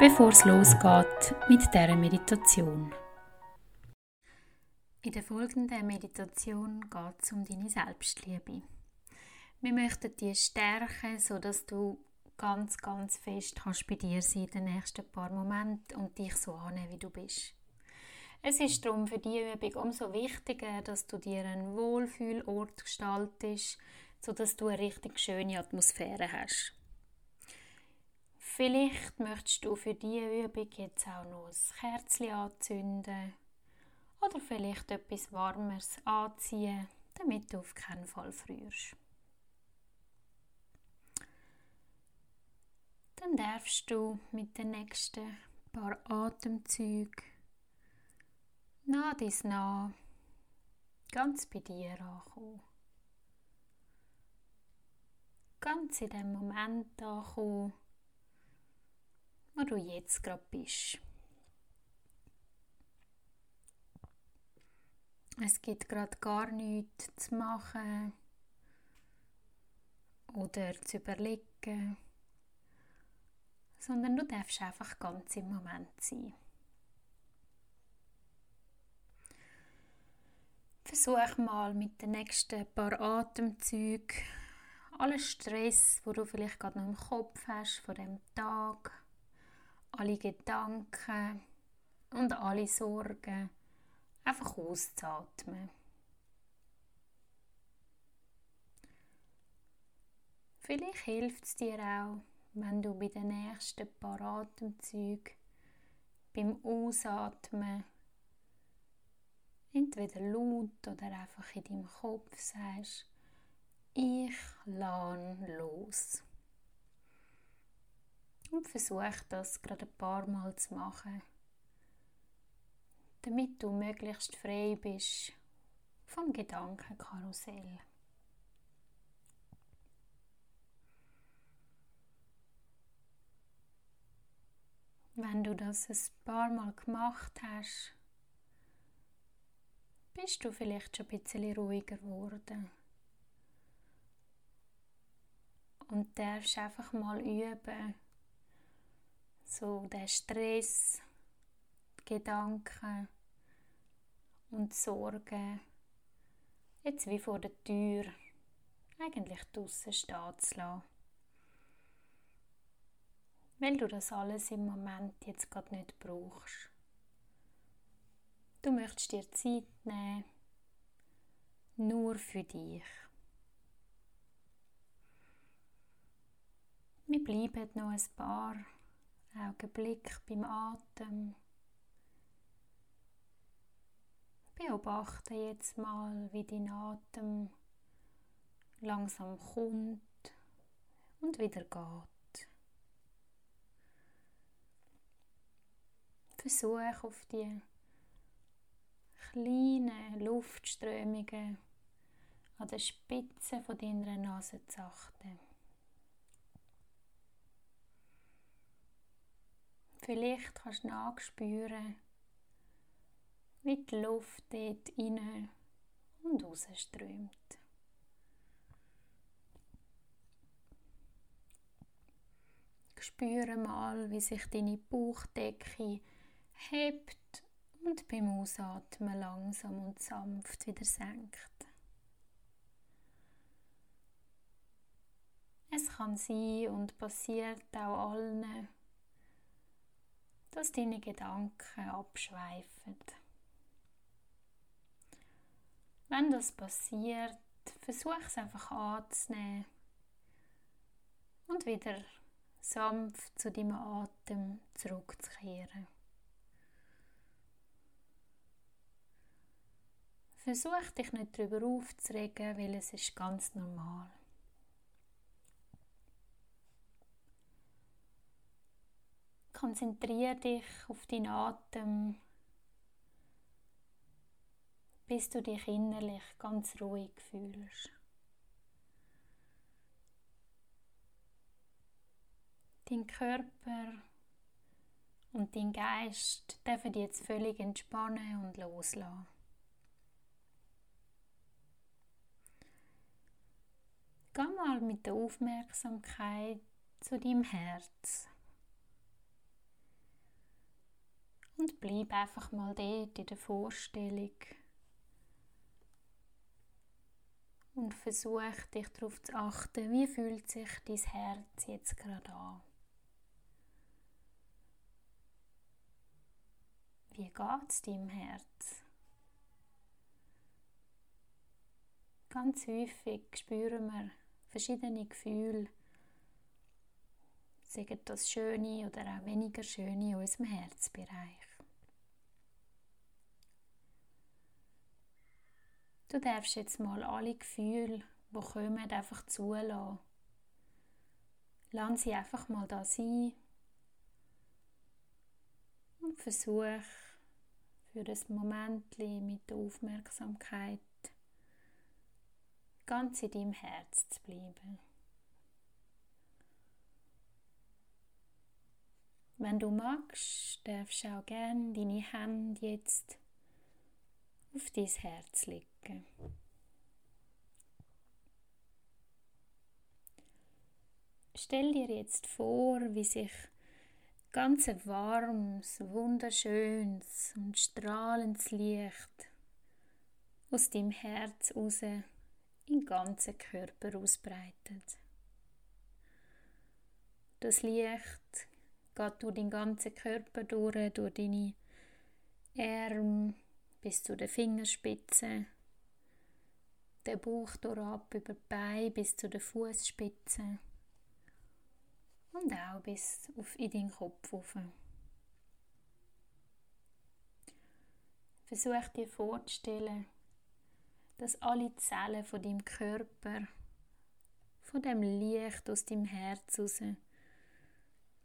bevor es losgeht mit dieser Meditation. In der folgenden Meditation geht es um deine Selbstliebe. Wir möchten dich stärken, sodass du ganz, ganz fest kannst bei dir sein in den nächsten paar Momenten und dich so annehmen, wie du bist. Es ist darum für diese Übung umso wichtiger, dass du dir einen Wohlfühlort gestaltest, sodass du eine richtig schöne Atmosphäre hast. Vielleicht möchtest du für diese Übung jetzt auch noch ein Kerzchen anzünden oder vielleicht etwas Warmes anziehen, damit du auf keinen Fall frierst. Dann darfst du mit den nächsten paar Atemzügen nah dies nah ganz bei dir ankommen. Ganz in dem Moment ankommen, wo du jetzt gerade bist. Es gibt gerade gar nichts zu machen oder zu überlegen, sondern du darfst einfach ganz im Moment sein. Versuch mal mit den nächsten paar Atemzügen alle Stress, wo du vielleicht gerade noch im Kopf hast von dem Tag, alle Gedanken und alle Sorgen einfach auszuatmen. Vielleicht hilft es dir auch, wenn du bei den nächsten paar Atemzügen beim Ausatmen entweder laut oder einfach in deinem Kopf sagst, ich lerne los. Und versuch das gerade ein paar Mal zu machen, damit du möglichst frei bist vom Gedankenkarussell. Wenn du das ein paar Mal gemacht hast, bist du vielleicht schon ein bisschen ruhiger geworden. Und darfst einfach mal üben, so den Stress, Gedanken und Sorgen jetzt wie vor der Tür eigentlich draussen stehen zu lassen. Weil du das alles im Moment jetzt gerade nicht brauchst. Du möchtest dir Zeit nehmen, nur für dich. Wir bleiben noch ein paar Augenblicke beim Atem. Beobachte jetzt mal, wie dein Atem langsam kommt und wieder geht. Versuch auf die kleinen Luftströmungen an der Spitze von deiner Nase zu achten. Vielleicht kannst du nachspüren, wie die Luft dort rein und raus strömt. Spüre mal, wie sich deine Bauchdecke hebt und beim Ausatmen langsam und sanft wieder senkt. Es kann sein und passiert auch allen, dass deine Gedanken abschweifen. Wenn das passiert, versuch es einfach anzunehmen und wieder sanft zu deinem Atem zurückzukehren. Versuch dich nicht darüber aufzuregen, weil es ist ganz normal. Konzentriere dich auf deinen Atem bis du dich innerlich ganz ruhig fühlst. Dein Körper und dein Geist dürfen jetzt völlig entspannen und loslassen. Geh mal mit der Aufmerksamkeit zu deinem Herz. Und bleib einfach mal dort in der Vorstellung. Und versuch dich darauf zu achten, wie fühlt sich dein Herz jetzt gerade an. Wie geht es deinem Herz? Ganz häufig spüren wir verschiedene Gefühle, sagen das Schöne oder auch weniger Schöne in unserem Herzbereich. Du darfst jetzt mal alle Gefühle, die kommen, einfach zulassen. Lass sie einfach mal da sein und versuch für das Moment mit der Aufmerksamkeit ganz in deinem Herz zu bleiben. Wenn du magst, darfst du auch gerne deine Hände jetzt auf dein Herz legen. Stell dir jetzt vor, wie sich ganz warmes, wunderschönes und strahlendes Licht aus dem Herz raus in den ganzen Körper ausbreitet. Das Licht geht durch den ganzen Körper durch, durch deine Arme bis zu den Fingerspitzen, der Bauch ab über die Beine bis zu den Fußspitzen und auch bis auf in den Kopf rauf. Versuch dir vorzustellen, dass alle Zellen von deinem Körper, von dem Licht aus deinem Herz raus,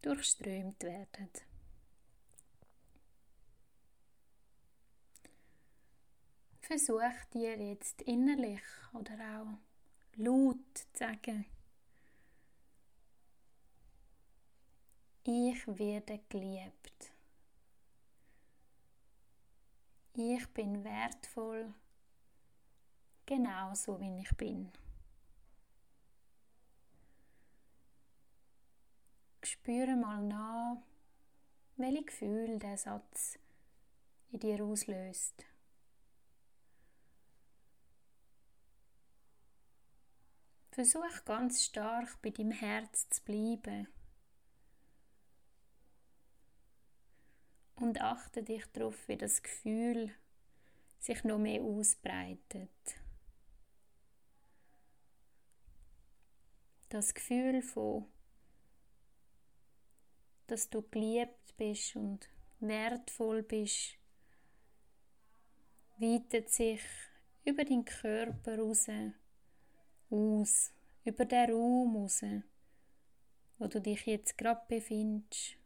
durchströmt werden. Versuch dir jetzt innerlich oder auch laut zu sagen, ich werde geliebt. Ich bin wertvoll, genauso wie ich bin. Spüre mal nach, welche Gefühl der Satz in dir auslöst. Versuch ganz stark bei deinem Herz zu bleiben. Und achte dich darauf, wie das Gefühl sich noch mehr ausbreitet. Das Gefühl von dass du geliebt bist und wertvoll bist, weitet sich über den Körper raus, aus, über den Raum raus, wo du dich jetzt gerade befindest.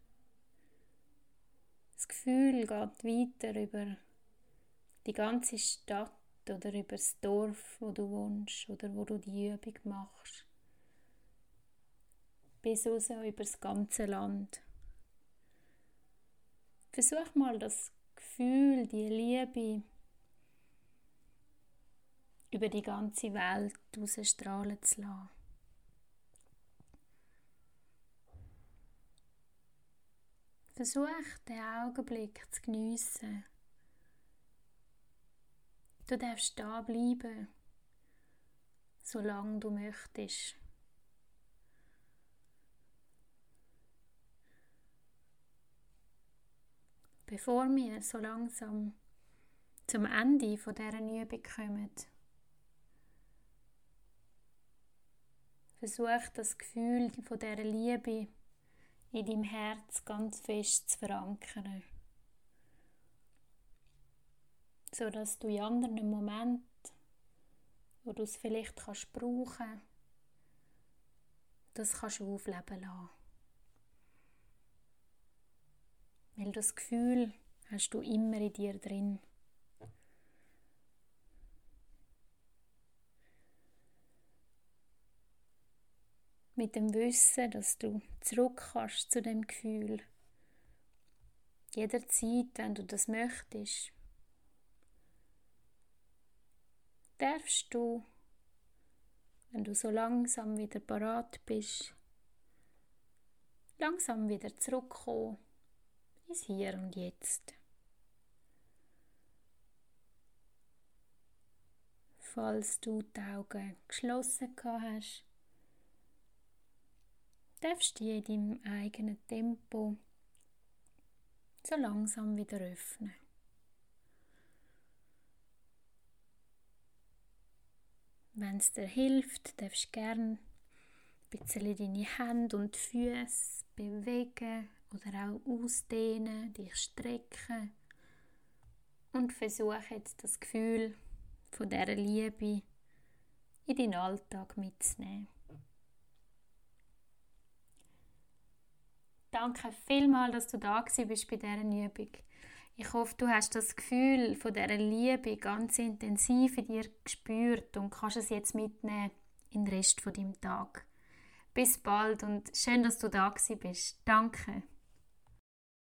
Das Gefühl geht weiter über die ganze Stadt oder über das Dorf, wo du wohnst oder wo du die Übung machst. Bis raus über das ganze Land. Versuch mal das Gefühl, die Liebe über die ganze Welt rausstrahlen zu lassen. Versuch den Augenblick zu geniessen. Du darfst da bleiben, solange du möchtest. Bevor wir so langsam zum Ende dieser Übung kommen, versuch das Gefühl von dieser Liebe in deinem Herz ganz fest zu verankern. So dass du in anderen Momenten, wo du es vielleicht kannst brauchen, das kannst du aufleben lassen. Weil das Gefühl hast du immer in dir drin. Mit dem Wissen, dass du zurück kannst zu dem Gefühl. Jederzeit, wenn du das möchtest, darfst du, wenn du so langsam wieder parat bist, langsam wieder zurückkommen ins Hier und Jetzt. Falls du die Augen geschlossen hast, darfst du in deinem eigenen Tempo so langsam wieder öffnen. Wenn es dir hilft, darfst du gerne ein bisschen deine Hände und Füße bewegen oder auch ausdehnen, dich strecken und versuche jetzt das Gefühl von dieser Liebe in deinen Alltag mitzunehmen. Danke vielmals, dass du da bist bei dieser Übung. Ich hoffe, du hast das Gefühl von dieser Liebe ganz intensiv in dir gespürt und kannst es jetzt mitnehmen in den Rest von deinem Tag. Bis bald und schön, dass du da bist. Danke.